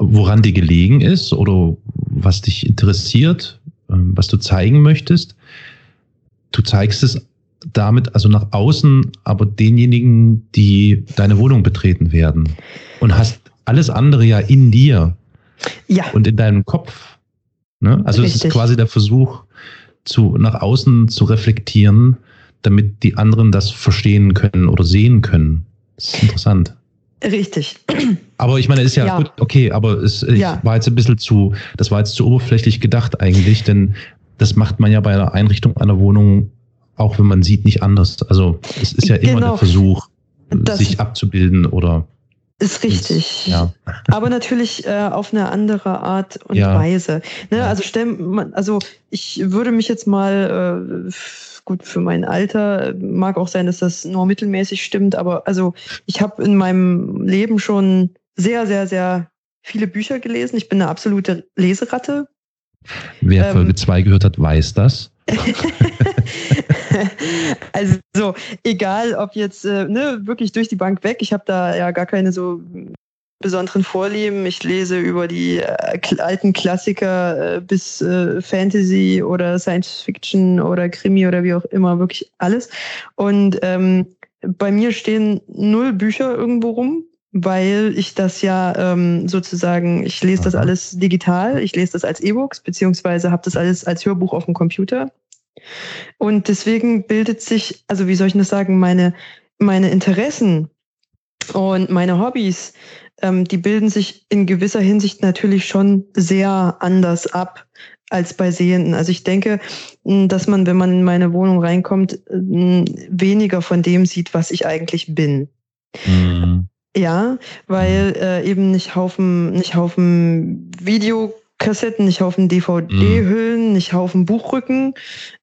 woran dir gelegen ist oder was dich interessiert, ähm, was du zeigen möchtest. Du zeigst es damit also nach außen, aber denjenigen, die deine Wohnung betreten werden. Und hast alles andere ja in dir. Ja. Und in deinem Kopf. Ne? Also Richtig. es ist quasi der Versuch, zu, nach außen zu reflektieren, damit die anderen das verstehen können oder sehen können. Das ist interessant. Richtig. Aber ich meine, ist ja, ja. gut, okay, aber es ich ja. war jetzt ein bisschen zu, das war jetzt zu oberflächlich gedacht eigentlich, denn das macht man ja bei der Einrichtung einer Wohnung, auch wenn man sieht, nicht anders. Also es ist ja genau. immer der Versuch, das sich abzubilden oder ist richtig. Ja. Aber natürlich äh, auf eine andere Art und ja. Weise. Ne? Ja. Also stell, also ich würde mich jetzt mal äh, gut für mein Alter. Mag auch sein, dass das nur mittelmäßig stimmt, aber also ich habe in meinem Leben schon sehr, sehr, sehr viele Bücher gelesen. Ich bin eine absolute Leseratte. Wer ähm, Folge 2 gehört hat, weiß das. also egal, ob jetzt äh, ne, wirklich durch die Bank weg. Ich habe da ja gar keine so besonderen Vorlieben. Ich lese über die äh, alten Klassiker äh, bis äh, Fantasy oder Science Fiction oder Krimi oder wie auch immer, wirklich alles. Und ähm, bei mir stehen null Bücher irgendwo rum, weil ich das ja ähm, sozusagen, ich lese das alles digital, ich lese das als E-Books, beziehungsweise habe das alles als Hörbuch auf dem Computer. Und deswegen bildet sich, also wie soll ich das sagen, meine meine Interessen und meine Hobbys, ähm, die bilden sich in gewisser Hinsicht natürlich schon sehr anders ab als bei Sehenden. Also ich denke, dass man, wenn man in meine Wohnung reinkommt, weniger von dem sieht, was ich eigentlich bin. Mhm. Ja, weil äh, eben nicht Haufen, nicht Haufen Videokassetten, nicht Haufen DVD-Hüllen, mhm. nicht Haufen Buchrücken.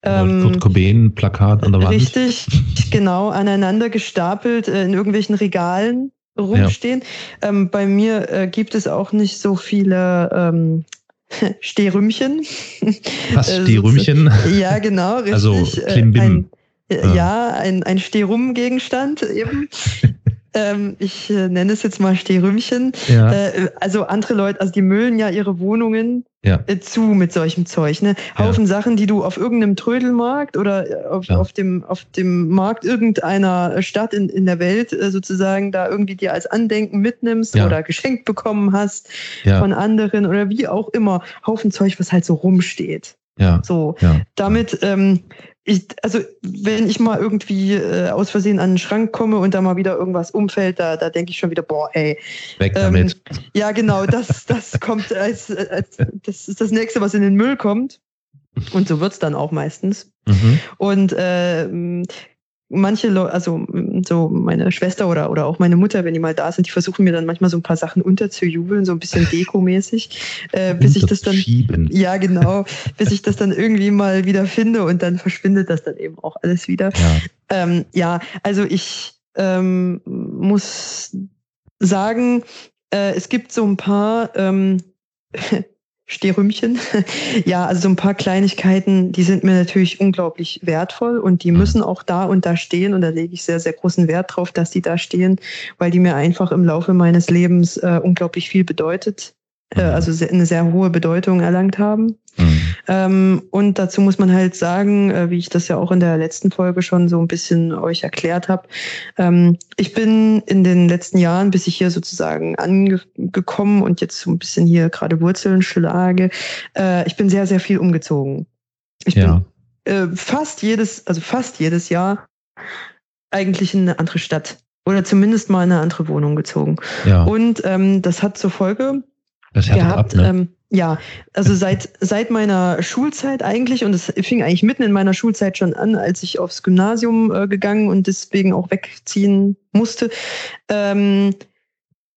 Ähm, Kurt Cobain, Plakat an der Wand. Richtig, genau, aneinander gestapelt äh, in irgendwelchen Regalen rumstehen. Ja. Ähm, bei mir äh, gibt es auch nicht so viele ähm, Stehrümchen. Was, äh, Stehrümchen? ja, genau, richtig. Also Klimbim. Ein, ja, ja, ein, ein Stehrum-Gegenstand eben. Ähm, ich äh, nenne es jetzt mal Stehrümchen. Ja. Äh, also andere Leute, also die müllen ja ihre Wohnungen ja. Äh, zu mit solchem Zeug. Ne? Haufen ja. Sachen, die du auf irgendeinem Trödelmarkt oder äh, auf, auf, dem, auf dem Markt irgendeiner Stadt in, in der Welt äh, sozusagen da irgendwie dir als Andenken mitnimmst oder geschenkt bekommen hast von anderen oder wie auch immer. Haufen Zeug, was halt so rumsteht. Ja. So, damit ähm, ich, also wenn ich mal irgendwie äh, aus Versehen an den Schrank komme und da mal wieder irgendwas umfällt, da, da denke ich schon wieder, boah, ey. Weg damit. Ähm, ja, genau, das, das kommt als, als, das ist das nächste, was in den Müll kommt. Und so wird's dann auch meistens. Mhm. Und äh, manche Leute, also so meine Schwester oder, oder auch meine Mutter, wenn die mal da sind, die versuchen mir dann manchmal so ein paar Sachen unterzujubeln, so ein bisschen dekomäßig, äh, bis ich das dann, ja genau, bis ich das dann irgendwie mal wieder finde und dann verschwindet das dann eben auch alles wieder. Ja, ähm, ja also ich ähm, muss sagen, äh, es gibt so ein paar ähm, Stehrümchen. ja, also so ein paar Kleinigkeiten, die sind mir natürlich unglaublich wertvoll und die müssen auch da und da stehen und da lege ich sehr, sehr großen Wert drauf, dass die da stehen, weil die mir einfach im Laufe meines Lebens äh, unglaublich viel bedeutet, äh, also eine sehr hohe Bedeutung erlangt haben. Mhm. Ähm, und dazu muss man halt sagen, äh, wie ich das ja auch in der letzten Folge schon so ein bisschen euch erklärt habe, ähm, ich bin in den letzten Jahren, bis ich hier sozusagen angekommen und jetzt so ein bisschen hier gerade Wurzeln schlage, äh, ich bin sehr, sehr viel umgezogen. Ich ja. bin äh, fast jedes, also fast jedes Jahr eigentlich in eine andere Stadt oder zumindest mal in eine andere Wohnung gezogen. Ja. Und ähm, das hat zur Folge gehabt, ab, ne? ähm, ja, also seit, seit meiner Schulzeit eigentlich, und es fing eigentlich mitten in meiner Schulzeit schon an, als ich aufs Gymnasium äh, gegangen und deswegen auch wegziehen musste. Ähm,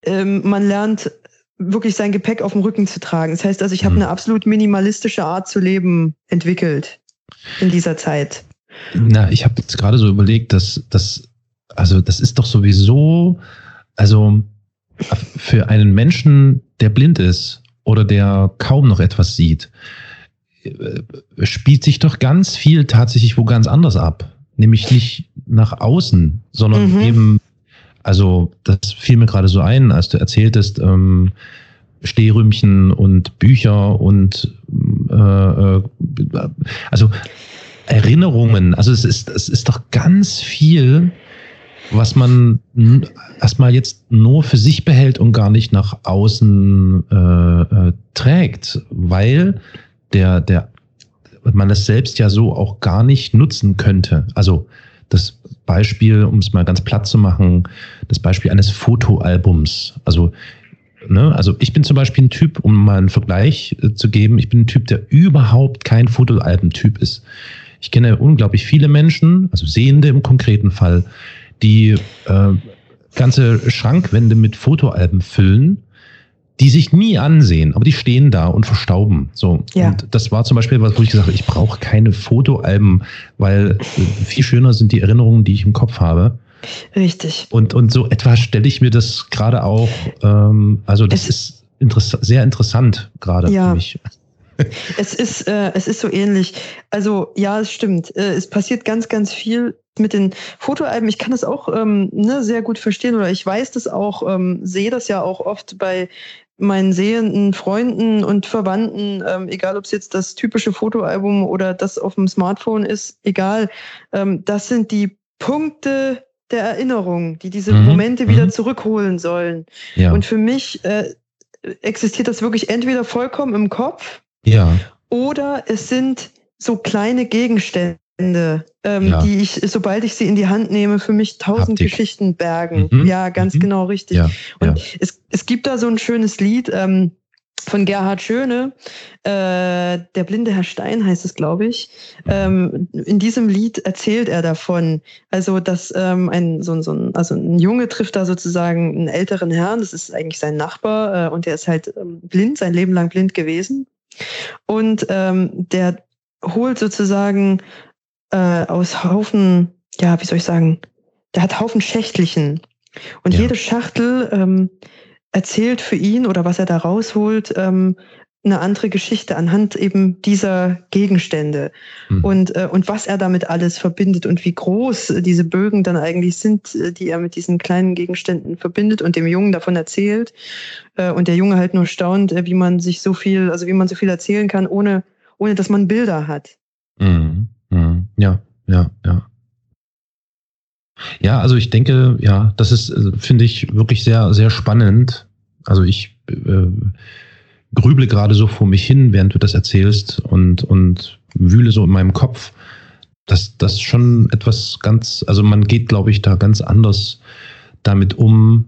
ähm, man lernt wirklich sein Gepäck auf dem Rücken zu tragen. Das heißt also, ich habe mhm. eine absolut minimalistische Art zu leben entwickelt in dieser Zeit. Na, ich habe jetzt gerade so überlegt, dass das, also das ist doch sowieso, also für einen Menschen, der blind ist oder der kaum noch etwas sieht, äh, spielt sich doch ganz viel tatsächlich wo ganz anders ab. Nämlich nicht nach außen, sondern mhm. eben, also das fiel mir gerade so ein, als du erzähltest, ähm, Stehrümchen und Bücher und äh, äh, also Erinnerungen. Also es ist, es ist doch ganz viel, was man erstmal jetzt nur für sich behält und gar nicht nach außen äh, äh, trägt, weil der, der, man das selbst ja so auch gar nicht nutzen könnte. Also das Beispiel, um es mal ganz platt zu machen, das Beispiel eines Fotoalbums. Also, ne, also ich bin zum Beispiel ein Typ, um mal einen Vergleich äh, zu geben, ich bin ein Typ, der überhaupt kein Fotoalbentyp ist. Ich kenne unglaublich viele Menschen, also Sehende im konkreten Fall, die äh, ganze Schrankwände mit Fotoalben füllen, die sich nie ansehen, aber die stehen da und verstauben. So. Ja. Und das war zum Beispiel was, wo ich gesagt habe, ich brauche keine Fotoalben, weil äh, viel schöner sind die Erinnerungen, die ich im Kopf habe. Richtig. Und, und so etwas stelle ich mir das gerade auch, ähm, also das es ist interess sehr interessant gerade ja. für mich. Es ist, äh, es ist so ähnlich. Also ja, es stimmt. Äh, es passiert ganz, ganz viel mit den Fotoalben. Ich kann das auch ähm, ne, sehr gut verstehen oder ich weiß das auch, ähm, sehe das ja auch oft bei meinen sehenden Freunden und Verwandten, ähm, egal ob es jetzt das typische Fotoalbum oder das auf dem Smartphone ist, egal. Ähm, das sind die Punkte der Erinnerung, die diese mhm. Momente wieder mhm. zurückholen sollen. Ja. Und für mich äh, existiert das wirklich entweder vollkommen im Kopf ja. oder es sind so kleine Gegenstände ähm, ja. die ich, sobald ich sie in die Hand nehme, für mich tausend Haptik. Geschichten bergen. Mhm. Ja, ganz mhm. genau richtig. Ja. Und ja. Es, es gibt da so ein schönes Lied, ähm, von Gerhard Schöne, äh, Der blinde Herr Stein heißt es, glaube ich. Ähm, in diesem Lied erzählt er davon, also dass ähm, ein, so, so ein, also ein Junge trifft da sozusagen einen älteren Herrn, das ist eigentlich sein Nachbar äh, und der ist halt ähm, blind, sein Leben lang blind gewesen. Und ähm, der holt sozusagen äh, aus Haufen, ja, wie soll ich sagen, der hat Haufen Schächtelchen. Und ja. jede Schachtel ähm, erzählt für ihn oder was er da rausholt, ähm, eine andere Geschichte anhand eben dieser Gegenstände mhm. und, äh, und was er damit alles verbindet und wie groß diese Bögen dann eigentlich sind, äh, die er mit diesen kleinen Gegenständen verbindet und dem Jungen davon erzählt. Äh, und der Junge halt nur staunt, äh, wie man sich so viel, also wie man so viel erzählen kann, ohne, ohne dass man Bilder hat. Mhm. Mhm. Ja, ja, ja. Ja, also ich denke, ja, das ist, äh, finde ich, wirklich sehr, sehr spannend. Also ich äh, grüble gerade so vor mich hin, während du das erzählst und, und wühle so in meinem Kopf, dass das schon etwas ganz, also man geht, glaube ich, da ganz anders damit um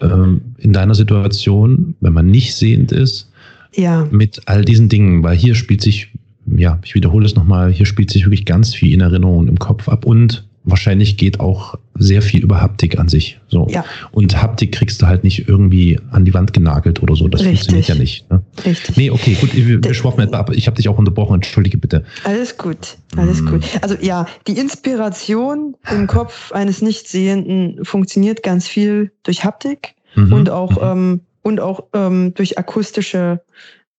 ähm, in deiner Situation, wenn man nicht sehend ist, ja. mit all diesen Dingen, weil hier spielt sich, ja, ich wiederhole es nochmal, hier spielt sich wirklich ganz viel in Erinnerung im Kopf ab und wahrscheinlich geht auch sehr viel über Haptik an sich. So. Ja. Und Haptik kriegst du halt nicht irgendwie an die Wand genagelt oder so. Das Richtig. funktioniert ja nicht. Ne? Richtig. Nee, okay, gut, wir, wir schwappen etwa ab. Ich habe dich auch unterbrochen, entschuldige bitte. Alles gut, alles mm. gut. Also ja, die Inspiration im Kopf eines Nichtsehenden funktioniert ganz viel durch Haptik mhm. und auch, mhm. ähm, und auch ähm, durch akustische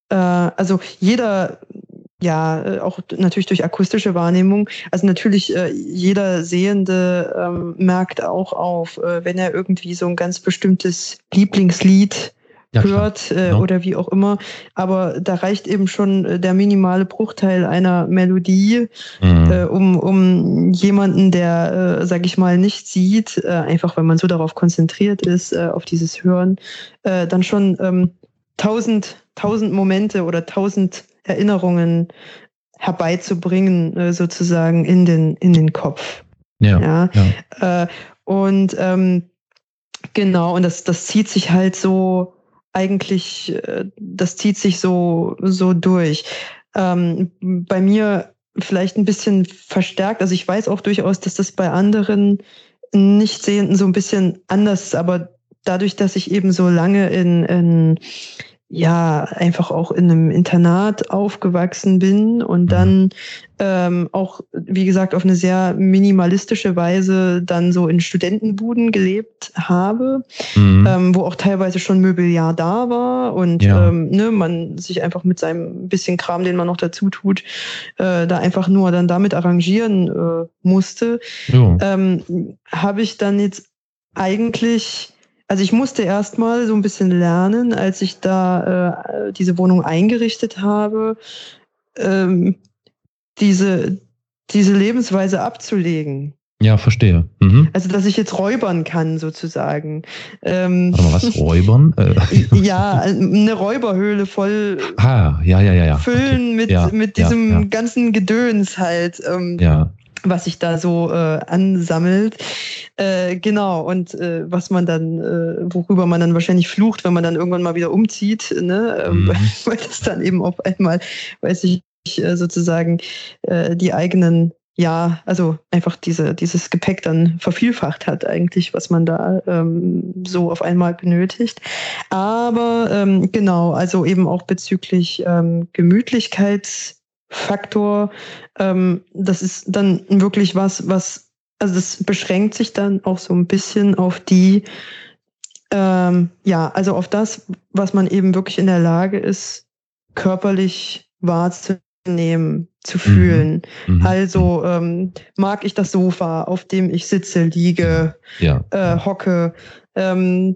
äh, also jeder ja, äh, auch natürlich durch akustische Wahrnehmung. Also natürlich äh, jeder Sehende ähm, merkt auch auf, äh, wenn er irgendwie so ein ganz bestimmtes Lieblingslied ja, hört äh, genau. oder wie auch immer. Aber da reicht eben schon der minimale Bruchteil einer Melodie, mhm. äh, um, um jemanden, der, äh, sag ich mal, nicht sieht, äh, einfach weil man so darauf konzentriert ist, auf dieses Hören, dann schon ähm, tausend, tausend Momente oder tausend Erinnerungen herbeizubringen, äh, sozusagen in den, in den Kopf. Ja. ja? ja. Äh, und ähm, genau, und das, das zieht sich halt so eigentlich, äh, das zieht sich so, so durch. Ähm, bei mir vielleicht ein bisschen verstärkt. Also ich weiß auch durchaus, dass das bei anderen Nichtsehenden so ein bisschen anders ist, aber dadurch, dass ich eben so lange in, in ja einfach auch in einem Internat aufgewachsen bin und mhm. dann ähm, auch, wie gesagt, auf eine sehr minimalistische Weise dann so in Studentenbuden gelebt habe, mhm. ähm, wo auch teilweise schon Möbeljahr da war und ja. ähm, ne, man sich einfach mit seinem bisschen Kram, den man noch dazu tut, äh, da einfach nur dann damit arrangieren äh, musste, ähm, habe ich dann jetzt eigentlich also ich musste erstmal so ein bisschen lernen, als ich da äh, diese Wohnung eingerichtet habe, ähm, diese, diese Lebensweise abzulegen. Ja, verstehe. Mhm. Also, dass ich jetzt räubern kann, sozusagen. Ähm, Warte mal, was? Räubern? Äh, ja, eine Räuberhöhle voll ah, ja, ja, ja, ja. füllen okay. mit, ja, mit diesem ja, ja. ganzen Gedöns halt. Ähm, ja was sich da so äh, ansammelt. Äh, genau, und äh, was man dann, äh, worüber man dann wahrscheinlich flucht, wenn man dann irgendwann mal wieder umzieht, ne? Ähm, mhm. weil das dann eben auf einmal, weiß ich, äh, sozusagen äh, die eigenen ja, also einfach diese, dieses Gepäck dann vervielfacht hat eigentlich, was man da ähm, so auf einmal benötigt. Aber ähm, genau, also eben auch bezüglich ähm, Gemütlichkeits Faktor. Ähm, das ist dann wirklich was, was, also das beschränkt sich dann auch so ein bisschen auf die, ähm, ja, also auf das, was man eben wirklich in der Lage ist, körperlich wahrzunehmen, zu fühlen. Mhm. mhm. Also ähm, mag ich das Sofa, auf dem ich sitze, liege, ja. äh, hocke. Ähm,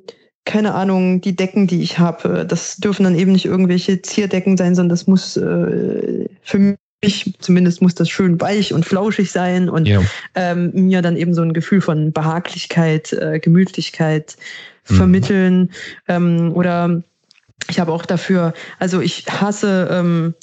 keine Ahnung, die Decken, die ich habe, das dürfen dann eben nicht irgendwelche Zierdecken sein, sondern das muss äh, für mich zumindest muss das schön weich und flauschig sein und ja. ähm, mir dann eben so ein Gefühl von Behaglichkeit, äh, Gemütlichkeit mhm. vermitteln. Ähm, oder ich habe auch dafür, also ich hasse ähm,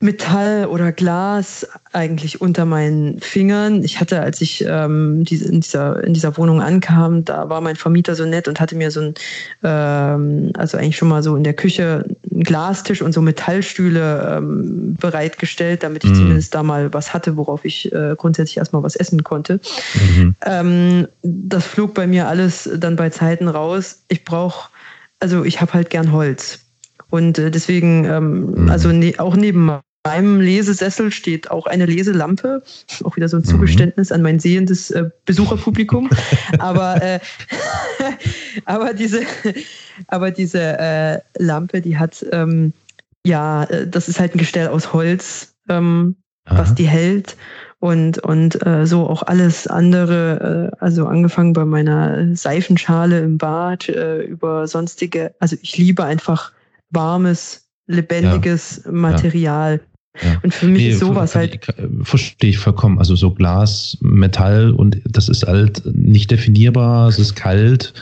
Metall oder Glas eigentlich unter meinen Fingern. Ich hatte, als ich ähm, diese, in, dieser, in dieser Wohnung ankam, da war mein Vermieter so nett und hatte mir so ein, ähm, also eigentlich schon mal so in der Küche einen Glastisch und so Metallstühle ähm, bereitgestellt, damit ich mhm. zumindest da mal was hatte, worauf ich äh, grundsätzlich erstmal was essen konnte. Mhm. Ähm, das flog bei mir alles dann bei Zeiten raus. Ich brauche, also ich habe halt gern Holz. Und äh, deswegen, ähm, mhm. also ne, auch neben meinem Lesesessel steht auch eine Leselampe. Auch wieder so ein. Zugeständnis an mein sehendes äh, Besucherpublikum. aber, äh, aber diese, aber diese äh, Lampe, die hat, ähm, ja, äh, das ist halt ein Gestell aus Holz, ähm, was die hält. Und, und äh, so auch alles andere, äh, also angefangen bei meiner Seifenschale im Bad, über sonstige, also ich liebe einfach warmes, lebendiges ja. Material. Ja. Und für mich nee, ist sowas halt. Verstehe ich vollkommen. Also so Glas, Metall und das ist halt nicht definierbar, es ist kalt.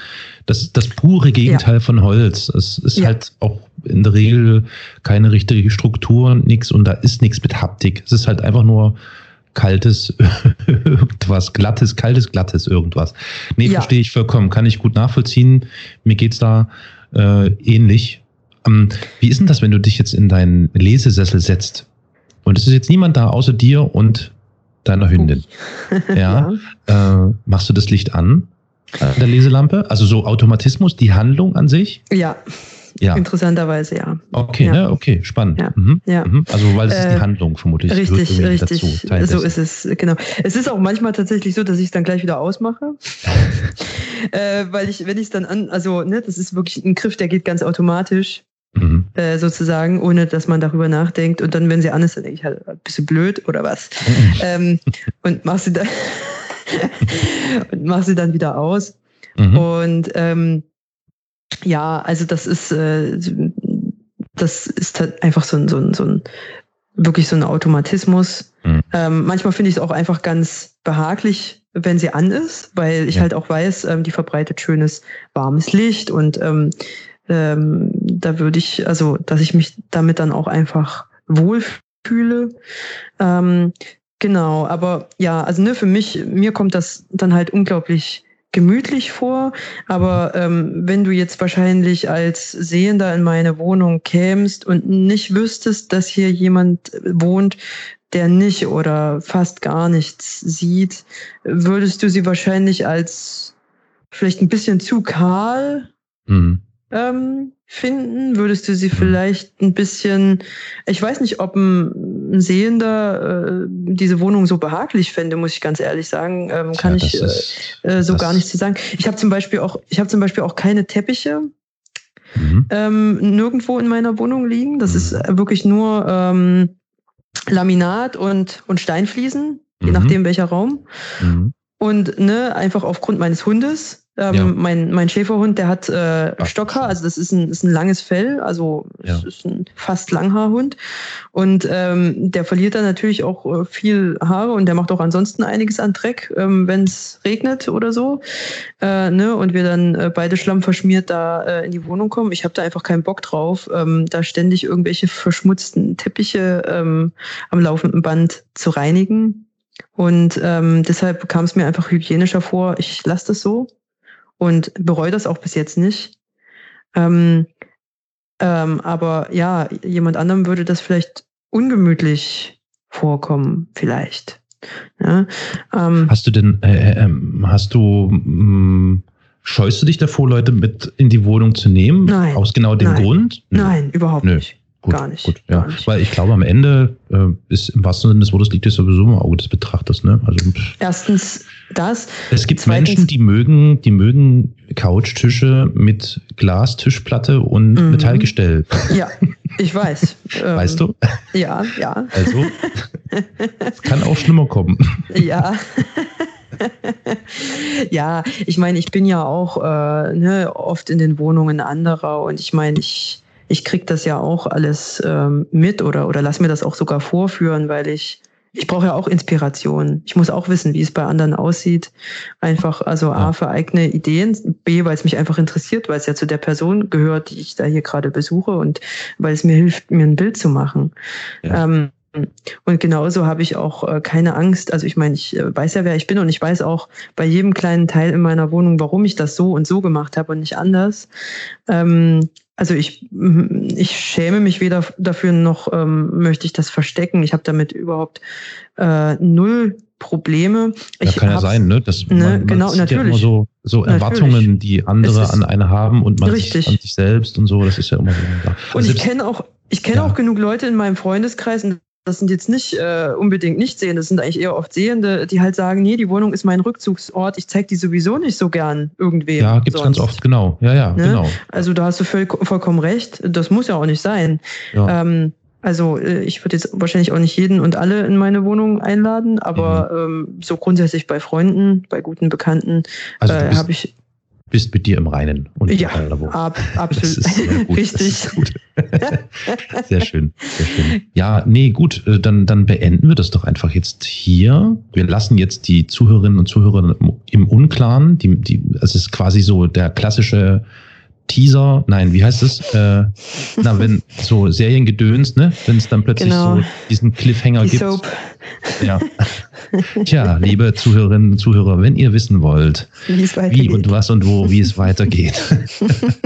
Das das pure Gegenteil ja. von Holz. Es ist ja. halt auch in der Regel keine richtige Struktur, nichts und da ist nichts mit Haptik. Es ist halt einfach nur kaltes irgendwas, glattes, kaltes, glattes irgendwas. Nee, verstehe ich vollkommen, kann ich gut nachvollziehen. Mir geht's da äh, ähnlich. Ähm, wie ist denn das, wenn du dich jetzt in deinen Lesesessel setzt? Und es ist jetzt niemand da außer dir und deiner Hündin. ja. ja. Äh, machst du das Licht an? An der Leselampe? Also so Automatismus, die Handlung an sich? Ja. Ja. Interessanterweise, ja. Okay, ja. Ne? okay, spannend. Ja. Mhm. ja. Mhm. Also weil es ist die äh, Handlung vermutlich. Richtig, richtig. Dazu, so ist es, genau. Es ist auch manchmal tatsächlich so, dass ich es dann gleich wieder ausmache. äh, weil ich, wenn ich es dann an, also, ne, das ist wirklich ein Griff, der geht ganz automatisch. Mhm. Äh, sozusagen, ohne dass man darüber nachdenkt. Und dann, wenn sie an ist, dann denke ich halt, bist du blöd oder was? Ähm, und mach sie dann und mach sie dann wieder aus. Mhm. Und ähm, ja, also das ist äh, das ist halt einfach so ein, so ein, so ein wirklich so ein Automatismus. Mhm. Ähm, manchmal finde ich es auch einfach ganz behaglich, wenn sie an ist, weil ich ja. halt auch weiß, ähm, die verbreitet schönes warmes Licht und ähm, ähm, da würde ich, also, dass ich mich damit dann auch einfach wohlfühle. Ähm, genau, aber ja, also ne, für mich, mir kommt das dann halt unglaublich gemütlich vor. Aber ähm, wenn du jetzt wahrscheinlich als Sehender in meine Wohnung kämst und nicht wüsstest, dass hier jemand wohnt, der nicht oder fast gar nichts sieht, würdest du sie wahrscheinlich als vielleicht ein bisschen zu kahl mhm ähm, finden? Würdest du sie vielleicht ein bisschen, ich weiß nicht, ob ein Sehender äh, diese Wohnung so behaglich fände, muss ich ganz ehrlich sagen, ähm, kann ja, ich ist, äh, so gar nichts zu sagen. Ich habe zum Beispiel auch, ich habe zum Beispiel auch keine Teppiche. Mhm. Ähm, nirgendwo in meiner Wohnung liegen. Das mhm. ist wirklich nur ähm, Laminat und, und Steinfliesen, je mhm. nachdem welcher Raum. Mhm. Und ne, einfach aufgrund meines Hundes ähm, ja. mein, mein Schäferhund, der hat äh, Stockhaar, also das ist ein, ist ein langes Fell, also ja. es ist ein fast Langhaarhund. Und ähm, der verliert dann natürlich auch äh, viel Haare und der macht auch ansonsten einiges an Dreck, ähm, wenn es regnet oder so. Äh, ne? Und wir dann äh, beide schlammverschmiert da äh, in die Wohnung kommen. Ich habe da einfach keinen Bock drauf, ähm, da ständig irgendwelche verschmutzten Teppiche ähm, am laufenden Band zu reinigen. Und ähm, deshalb kam es mir einfach hygienischer vor, ich lasse das so und bereue das auch bis jetzt nicht. Ähm, ähm, aber ja, jemand anderem würde das vielleicht ungemütlich vorkommen, vielleicht. Ja, ähm, hast du denn, äh, äh, ähm, hast du, mh, mm, scheust du dich davor, Leute mit in die Wohnung zu nehmen? Nein. Aus genau dem nein, Grund? Nö. Nein, überhaupt Nö. nicht. Gut, gar nicht. Gut, ja. Gar nicht. Weil ich glaube, am Ende äh, ist im wahrsten Sinne des Wortes liegt es sowieso im Auge des Betrachters. Ne? Also, Erstens das. Es gibt Zweitens, Menschen, die mögen, die mögen Couchtische mit Glastischplatte und mhm. Metallgestell. Ja, ich weiß. weißt du? Ja, ja. Also, es kann auch schlimmer kommen. Ja. ja, ich meine, ich bin ja auch äh, ne, oft in den Wohnungen anderer und ich meine, ich ich kriege das ja auch alles ähm, mit oder, oder lass mir das auch sogar vorführen, weil ich ich brauche ja auch Inspiration. Ich muss auch wissen, wie es bei anderen aussieht. Einfach, also A, für eigene Ideen, B, weil es mich einfach interessiert, weil es ja zu der Person gehört, die ich da hier gerade besuche und weil es mir hilft, mir ein Bild zu machen. Ja. Ähm, und genauso habe ich auch äh, keine Angst. Also ich meine, ich äh, weiß ja, wer ich bin und ich weiß auch bei jedem kleinen Teil in meiner Wohnung, warum ich das so und so gemacht habe und nicht anders. Ähm, also ich, ich schäme mich weder dafür noch ähm, möchte ich das verstecken. Ich habe damit überhaupt äh, null Probleme. Ja, kann ja sein, ne? Das, ne, man, genau, man natürlich. Ja immer so, so Erwartungen, natürlich. die andere an eine haben und man sich an sich selbst und so. Das ist ja immer so. Da. Und ich kenne auch, ich kenne ja. auch genug Leute in meinem Freundeskreis, und das sind jetzt nicht äh, unbedingt nicht sehende, das sind eigentlich eher oft Sehende, die halt sagen, nee, die Wohnung ist mein Rückzugsort, ich zeige die sowieso nicht so gern irgendwem. Ja, gibt es ganz oft, genau. Ja, ja, ne? genau. Also da hast du voll, vollkommen recht. Das muss ja auch nicht sein. Ja. Ähm, also äh, ich würde jetzt wahrscheinlich auch nicht jeden und alle in meine Wohnung einladen, aber mhm. ähm, so grundsätzlich bei Freunden, bei guten Bekannten also äh, habe ich bist mit dir im Reinen. Und ja, ab, absolut. Richtig. sehr schön, sehr schön. Ja, nee, gut, äh, dann, dann beenden wir das doch einfach jetzt hier. Wir lassen jetzt die Zuhörerinnen und Zuhörer im Unklaren. Die, die, es ist quasi so der klassische Teaser, nein, wie heißt es? Äh, na, wenn so Seriengedöns, ne? Wenn es dann plötzlich genau. so diesen Cliffhanger die gibt. Soap. Ja. Tja, liebe Zuhörerinnen und Zuhörer, wenn ihr wissen wollt, wie und was und wo, wie es weitergeht,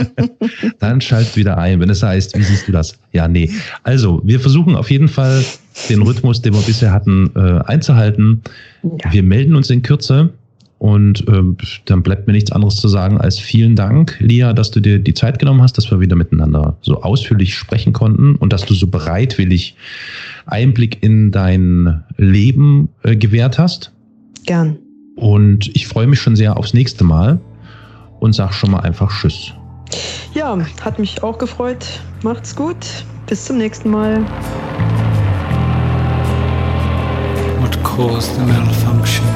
dann schaltet wieder ein, wenn es heißt, wie siehst du das? Ja, nee. Also, wir versuchen auf jeden Fall den Rhythmus, den wir bisher hatten, äh, einzuhalten. Ja. Wir melden uns in Kürze. Und ähm, dann bleibt mir nichts anderes zu sagen als vielen Dank, Lia, dass du dir die Zeit genommen hast, dass wir wieder miteinander so ausführlich sprechen konnten und dass du so bereitwillig Einblick in dein Leben äh, gewährt hast. Gern. Und ich freue mich schon sehr aufs nächste Mal und sag schon mal einfach Tschüss. Ja, hat mich auch gefreut. Macht's gut. Bis zum nächsten Mal. What caused the malfunction?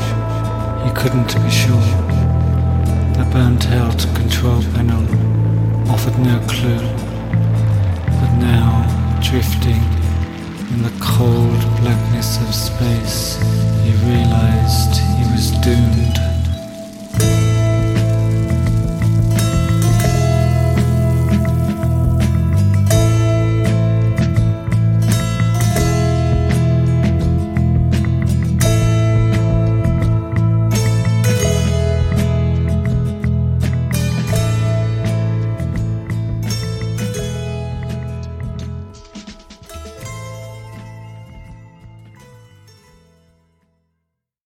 He couldn't be sure. The burnt out control panel offered no clue. But now, drifting in the cold blackness of space, he realized he was doomed.